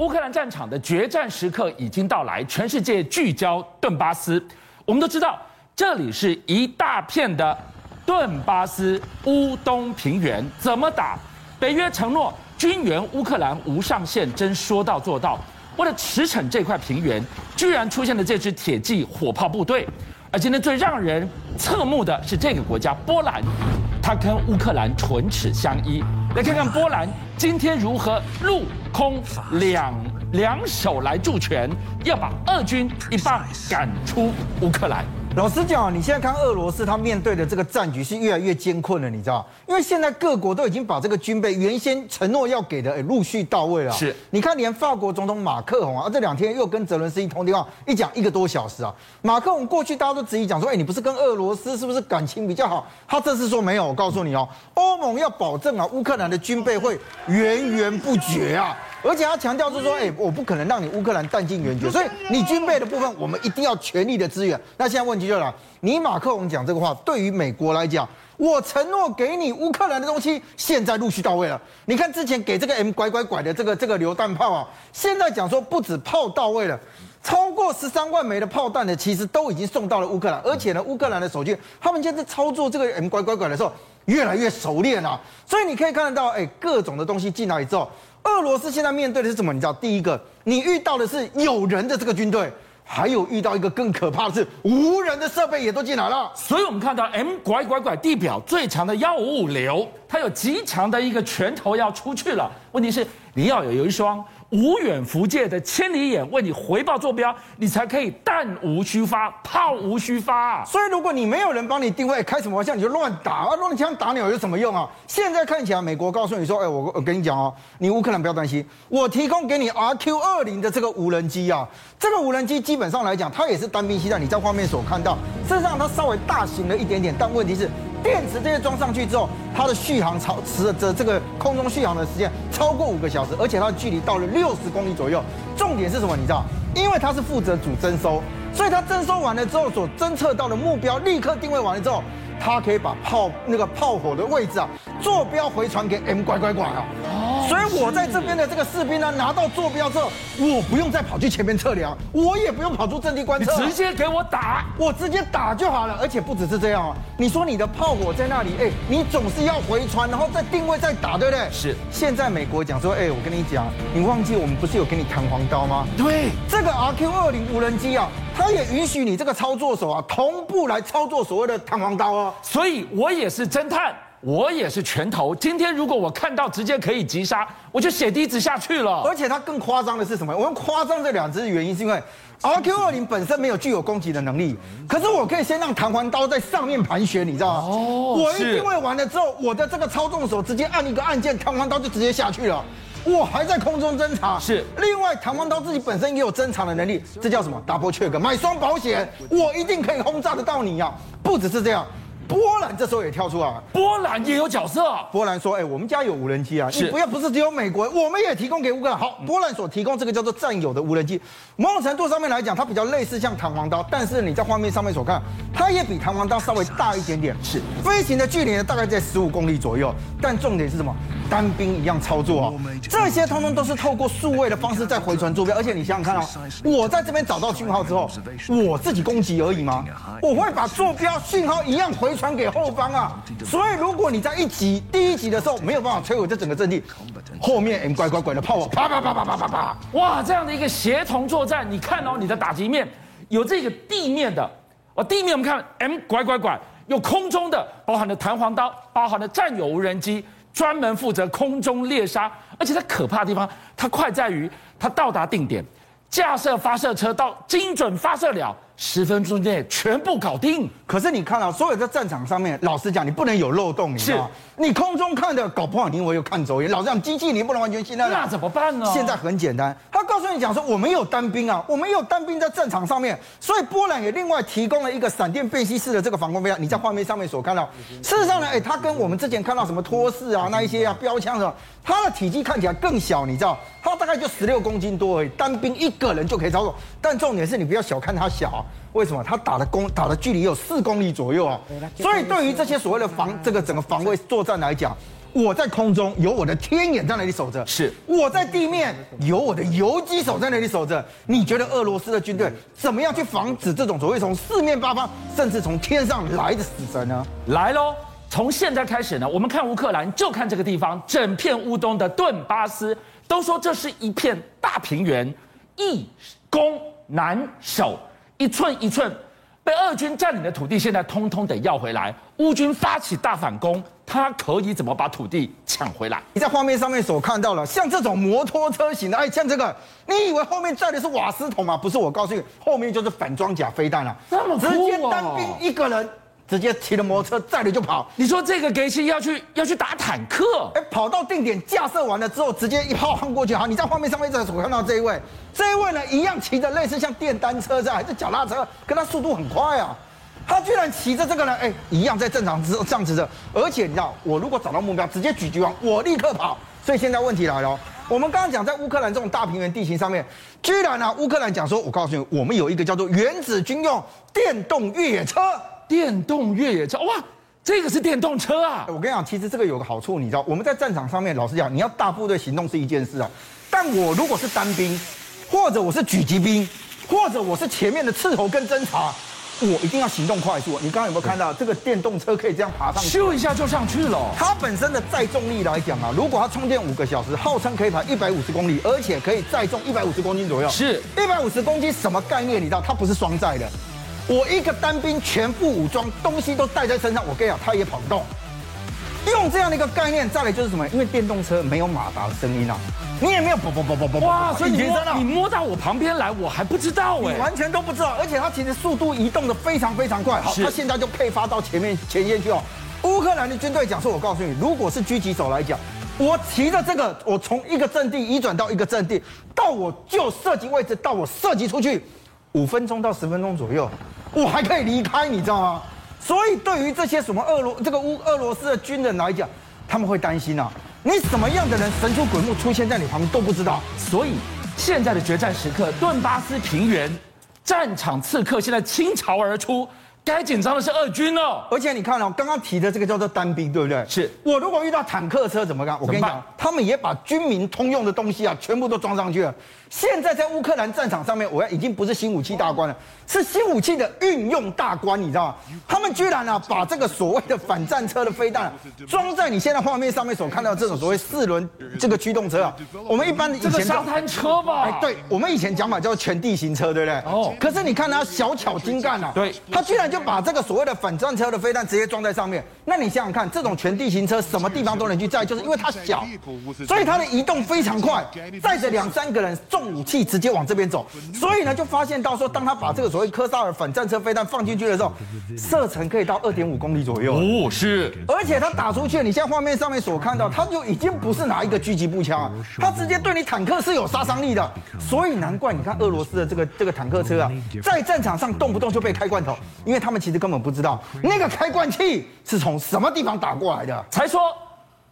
乌克兰战场的决战时刻已经到来，全世界聚焦顿巴斯。我们都知道，这里是一大片的顿巴斯乌东平原，怎么打？北约承诺军援乌克兰无上限，真说到做到。为了驰骋这块平原，居然出现了这支铁骑火炮部队。而今天最让人侧目的是这个国家波兰，它跟乌克兰唇齿相依。来看看波兰今天如何入空两两手来助拳，要把俄军一棒赶出乌克兰。老实讲，你现在看俄罗斯，他面对的这个战局是越来越艰困了，你知道？因为现在各国都已经把这个军备原先承诺要给的，哎，陆续到位了。是，你看，连法国总统马克龙啊，这两天又跟泽伦斯基通电话，一讲一个多小时啊。马克龙过去大家都质疑讲说，哎，你不是跟俄罗斯是不是感情比较好？他这次说没有，我告诉你哦，欧盟要保证啊，乌克兰的军备会源源不绝啊。而且他强调是说，哎，我不可能让你乌克兰弹尽援绝，所以你军备的部分，我们一定要全力的支援。那现在问题就来了，你马克龙讲这个话，对于美国来讲，我承诺给你乌克兰的东西，现在陆续到位了。你看之前给这个 M 拐拐拐的这个这个榴弹炮啊，现在讲说不止炮到位了，超过十三万枚的炮弹呢，其实都已经送到了乌克兰。而且呢，乌克兰的守军他们现在操作这个 M 拐拐拐的时候，越来越熟练了。所以你可以看得到，哎，各种的东西进来之后。俄罗斯现在面对的是什么？你知道，第一个，你遇到的是有人的这个军队，还有遇到一个更可怕的是无人的设备也都进来了。所以我们看到 M 拐拐拐地表最强的幺五五流，它有极强的一个拳头要出去了。问题是你要有有一双。无远弗届的千里眼为你回报坐标，你才可以弹无虚发，炮无虚发啊。所以如果你没有人帮你定位，开什么玩笑你就乱打啊，乱枪打鸟有什么用啊？现在看起来，美国告诉你说，哎，我我跟你讲哦，你乌克兰不要担心，我提供给你 RQ 二零的这个无人机啊，这个无人机基本上来讲，它也是单兵携带。你在画面所看到，事实上它稍微大型了一点点，但问题是。电池这些装上去之后，它的续航超持的这个空中续航的时间超过五个小时，而且它的距离到了六十公里左右。重点是什么？你知道？因为它是负责主征收，所以它征收完了之后所侦测到的目标立刻定位完了之后。它可以把炮那个炮火的位置啊，坐标回传给 M 拐拐拐啊。哦，所以我在这边的这个士兵呢，拿到坐标之后，我不用再跑去前面测量，我也不用跑出阵地观测，直接给我打，我直接打就好了。而且不只是这样啊，你说你的炮火在那里，哎，你总是要回传，然后再定位再打，对不对？是。现在美国讲说，哎，我跟你讲，你忘记我们不是有给你弹簧刀吗？对，这个 RQ 二零无人机啊。它也允许你这个操作手啊，同步来操作所谓的弹簧刀哦。所以我也是侦探，我也是拳头。今天如果我看到直接可以击杀，我就血滴子下去了。而且它更夸张的是什么？我用夸张这两只原因是因为 RQ 二零本身没有具有攻击的能力，可是我可以先让弹簧刀在上面盘旋，你知道吗？哦，我一定位完了之后，我的这个操纵手直接按一个按键，弹簧刀就直接下去了。我还在空中侦查，是。另外，弹簧刀自己本身也有侦查的能力，这叫什么？Double check，买双保险，我一定可以轰炸得到你呀、啊！不只是这样。波兰这时候也跳出来，波兰也有角色。波兰说：“哎，我们家有无人机啊，是你不要不是只有美国，我们也提供给乌克兰。好，波兰所提供这个叫做战友的无人机，某种程度上面来讲，它比较类似像弹簧刀，但是你在画面上面所看，它也比弹簧刀稍微大一点点。是，飞行的距离呢，大概在十五公里左右。但重点是什么？单兵一样操作啊，这些通通都是透过数位的方式在回传坐标。而且你想想看哦，我在这边找到讯号之后，我自己攻击而已吗？我会把坐标讯号一样回。”传给后方啊！所以如果你在一级第一级的时候没有办法摧毁这整个阵地，后面 M 拐拐拐的炮火啪啪啪啪啪啪啪！哇，这样的一个协同作战，你看哦，你的打击面有这个地面的，哦，地面我们看 M 拐拐拐，有空中的，包含了弹簧刀，包含了战友无人机，专门负责空中猎杀，而且它可怕的地方，它快在于它到达定点，架设发射车到精准发射了。十分钟内全部搞定。可是你看到、啊、所有在战场上面，老实讲，你不能有漏洞，你知道吗？你空中看的搞不好，你我又看走眼。老实讲，机器你不能完全信赖。那怎么办呢？现在很简单，他告诉你讲说，我们有单兵啊，我们有单兵在战场上面，所以波兰也另外提供了一个闪电辨析式的这个防空飞弹。你在画面上面所看到，事实上呢，哎，它跟我们之前看到什么托式啊，那一些啊标枪什么，它的体积看起来更小，你知道，它大概就十六公斤多而已，单兵一个人就可以操作。但重点是你不要小看它小。为什么他打的攻打的距离有四公里左右啊？所以对于这些所谓的防这个整个防卫作战来讲，我在空中有我的天眼在那里守着，是我在地面有我的游击手在那里守着。你觉得俄罗斯的军队怎么样去防止这种所谓从四面八方，甚至从天上来的死神呢？来喽！从现在开始呢，我们看乌克兰，就看这个地方，整片乌东的顿巴斯，都说这是一片大平原，易攻难守，一寸一寸。被俄军占领的土地，现在通通得要回来。乌军发起大反攻，他可以怎么把土地抢回来？你在画面上面所看到了，像这种摩托车型的，哎，像这个，你以为后面载的是瓦斯桶吗？不是，我告诉你，后面就是反装甲飞弹了，这么酷哦，直接单兵一个人。直接骑着摩托车载着就跑。你说这个给戏要去要去打坦克？哎，跑到定点架设完了之后，直接一炮轰过去。好，你在画面上面这所看到这一位，这一位呢一样骑着类似像电单车这样，还是脚踏车，跟他速度很快啊。他居然骑着这个呢，哎，一样在正常之这样子的。而且你知道，我如果找到目标，直接举击完，我立刻跑。所以现在问题来了，我们刚刚讲在乌克兰这种大平原地形上面，居然呢、啊，乌克兰讲说，我告诉你，我们有一个叫做原子军用电动越野车。电动越野车哇，这个是电动车啊！我跟你讲，其实这个有个好处，你知道，我们在战场上面，老实讲，你要大部队行动是一件事啊，但我如果是单兵，或者我是狙击兵，或者我是前面的斥候跟侦察，我一定要行动快速。你刚刚有没有看到这个电动车可以这样爬上去，咻一下就上去了？它本身的载重力来讲啊，如果它充电五个小时，号称可以跑一百五十公里，而且可以载重一百五十公斤左右。是一百五十公斤什么概念？你知道，它不是双载的。我一个单兵全副武装，东西都带在身上，我跟你讲，他也跑不动。用这样的一个概念，再来就是什么？因为电动车没有马达的声音啊，你也没有啵啵啵啵啵哇，所以你摸你摸到我旁边来，我还不知道哎，完全都不知道。而且它其实速度移动的非常非常快。好，它现在就配发到前面前线去哦。乌克兰的军队讲说，我告诉你，如果是狙击手来讲，我骑着这个，我从一个阵地移转到一个阵地，到我就射击位置，到我射击出去。五分钟到十分钟左右，我还可以离开，你知道吗？所以对于这些什么俄罗这个乌俄罗斯的军人来讲，他们会担心啊，你什么样的人神出鬼没出现在你旁边都不知道。所以现在的决战时刻，顿巴斯平原战场刺客现在倾巢而出。该紧张的是俄军哦，而且你看哦，刚刚提的这个叫做单兵，对不对？是我如果遇到坦克车怎么干？我跟你讲，他们也把军民通用的东西啊，全部都装上去了。现在在乌克兰战场上面，我要已经不是新武器大关了，是新武器的运用大关，你知道吗？他们居然啊，把这个所谓的反战车的飞弹装在你现在画面上面所看到的这种所谓四轮这个驱动车啊。我们一般以前这个沙滩车吧？哎，对，我们以前讲法叫全地形车，对不对？哦。可是你看它小巧精干啊，对，它居然。就把这个所谓的反战车的飞弹直接装在上面，那你想想看，这种全地形车什么地方都能去载，就是因为它小，所以它的移动非常快，载着两三个人，重武器直接往这边走，所以呢就发现到说，当他把这个所谓科萨尔反战车飞弹放进去的时候，射程可以到二点五公里左右。哦，是，而且它打出去，你现在画面上面所看到，它就已经不是拿一个狙击步枪，它直接对你坦克是有杀伤力的，所以难怪你看俄罗斯的这个这个坦克车啊，在战场上动不动就被开罐头，因为。他们其实根本不知道那个开罐器是从什么地方打过来的，才说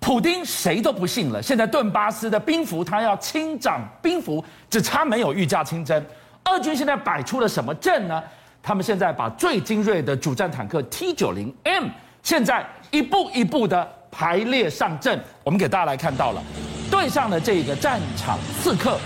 普丁谁都不信了。现在顿巴斯的兵符他要亲掌兵符，只差没有御驾亲征。俄军现在摆出了什么阵呢？他们现在把最精锐的主战坦克 T 九零 M 现在一步一步的排列上阵。我们给大家来看到了，对上了这个战场刺客。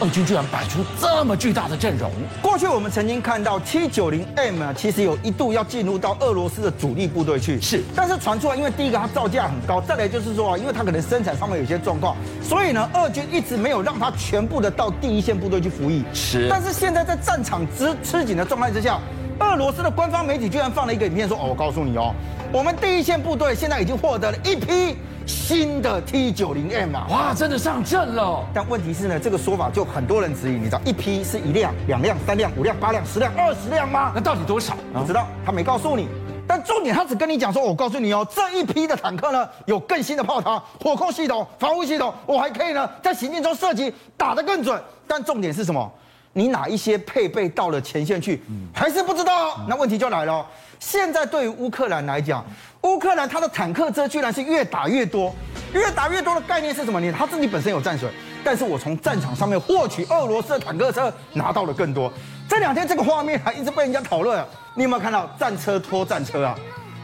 俄军居然摆出这么巨大的阵容。过去我们曾经看到 T90M 啊，其实有一度要进入到俄罗斯的主力部队去。是，但是传出来，因为第一个它造价很高，再来就是说啊，因为它可能生产上面有些状况，所以呢，俄军一直没有让它全部的到第一线部队去服役。是。但是现在在战场之吃紧的状态之下，俄罗斯的官方媒体居然放了一个影片说：“哦，我告诉你哦，我们第一线部队现在已经获得了一批。”新的 T 九零 M 啊，哇，真的上阵了！但问题是呢，这个说法就很多人质疑，你知道一批是一辆、两辆、三辆、五辆、八辆、十辆、二十辆吗？那到底多少？不知道，他没告诉你。但重点，他只跟你讲说，我告诉你哦，这一批的坦克呢，有更新的炮塔、火控系统、防护系统，我还可以呢，在行进中射击，打得更准。但重点是什么？你哪一些配备到了前线去，还是不知道？那问题就来了。现在对于乌克兰来讲，乌克兰它的坦克车居然是越打越多，越打越多的概念是什么？你他自己本身有战损，但是我从战场上面获取俄罗斯的坦克车拿到了更多。这两天这个画面还一直被人家讨论，你有没有看到战车拖战车啊？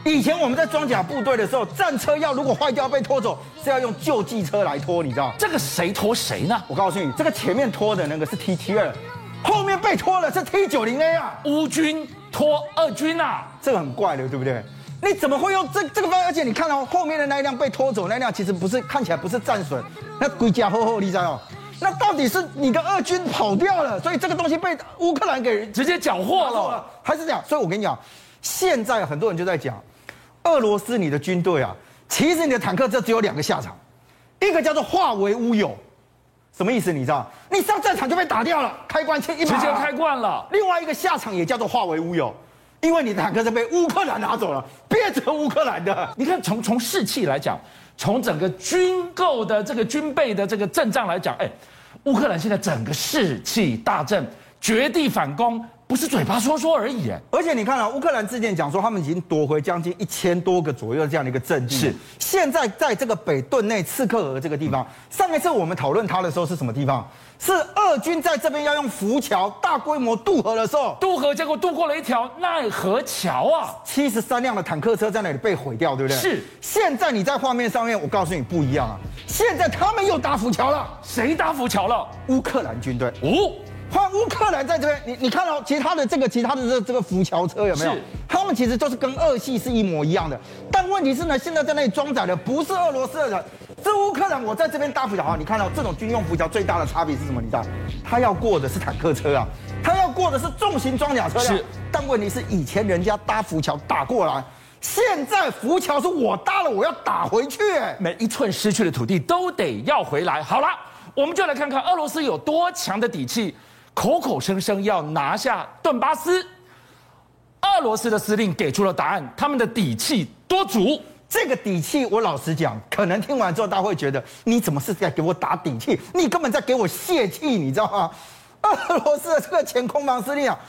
以前我们在装甲部队的时候，战车要如果坏掉被拖走，是要用救济车来拖，你知道？这个谁拖谁呢？我告诉你，这个前面拖的那个是 T 七二，后面被拖了是 T 九零 A 啊。乌军拖二军啊，这个很怪的，对不对？你怎么会用这这个方法？而且你看到后面的那一辆被拖走那辆，其实不是看起来不是战损，那龟甲厚厚，你知道？那到底是你的二军跑掉了，所以这个东西被乌克兰给直接缴获了，还是这样？所以我跟你讲，现在很多人就在讲，俄罗斯你的军队啊，其实你的坦克车只有两个下场，一个叫做化为乌有，什么意思？你知道？你上战场就被打掉了，开关器一直接开罐了。另外一个下场也叫做化为乌有。因为你的坦克是被乌克兰拿走了，变成乌克兰的。你看，从从士气来讲，从整个军购的这个军备的这个阵仗来讲，哎，乌克兰现在整个士气大振，绝地反攻。不是嘴巴说说而已，而且你看啊，乌克兰之前讲说他们已经夺回将近一千多个左右这样的一个阵地。是，现在在这个北顿内刺克河这个地方，上一次我们讨论它的时候是什么地方？是俄军在这边要用浮桥大规模渡河的时候，渡河结果渡过了一条奈何桥啊！七十三辆的坦克车在那里被毁掉，对不对？是。现在你在画面上面，我告诉你不一样啊！现在他们又搭浮桥了，谁搭浮桥了？乌克兰军队。哦。换乌克兰在这边，你你看到其他的这个其他的这这个浮桥车有没有？他们其实就是跟俄系是一模一样的。但问题是呢，现在在那里装载的不是俄罗斯的人，是乌克兰。我在这边搭浮桥啊，你看到这种军用浮桥最大的差别是什么？你知道？他要过的是坦克车啊，他要过的是重型装甲车。是。但问题是，以前人家搭浮桥打过来，现在浮桥是我搭了，我要打回去。每一寸失去的土地都得要回来。好了，我们就来看看俄罗斯有多强的底气。口口声声要拿下顿巴斯，俄罗斯的司令给出了答案，他们的底气多足。这个底气，我老实讲，可能听完之后，大家会觉得你怎么是在给我打底气？你根本在给我泄气，你知道吗？俄罗斯的这个前空防司令啊。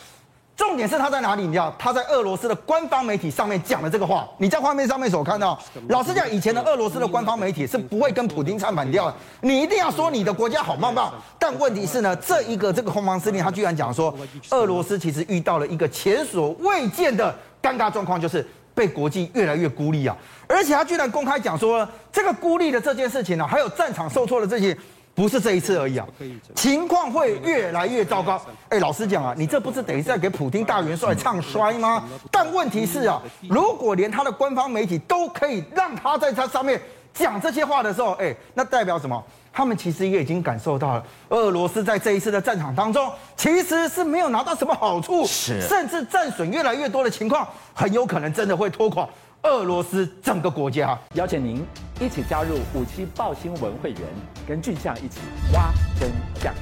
重点是他在哪里？你知道他在俄罗斯的官方媒体上面讲的这个话。你在画面上面所看到，老实讲，以前的俄罗斯的官方媒体是不会跟普京唱反调的。你一定要说你的国家好棒棒。但问题是呢，这一个这个空方司令他居然讲说，俄罗斯其实遇到了一个前所未见的尴尬状况，就是被国际越来越孤立啊。而且他居然公开讲说，这个孤立的这件事情呢，还有战场受挫的这些。不是这一次而已啊，情况会越来越糟糕。哎，老实讲啊，你这不是等于在给普京大元帅唱衰吗？但问题是啊，如果连他的官方媒体都可以让他在他上面讲这些话的时候，哎，那代表什么？他们其实也已经感受到了，俄罗斯在这一次的战场当中，其实是没有拿到什么好处，是甚至战损越来越多的情况，很有可能真的会拖垮。俄罗斯整个国家，邀请您一起加入五七报新闻会员，跟俊相一起挖真相。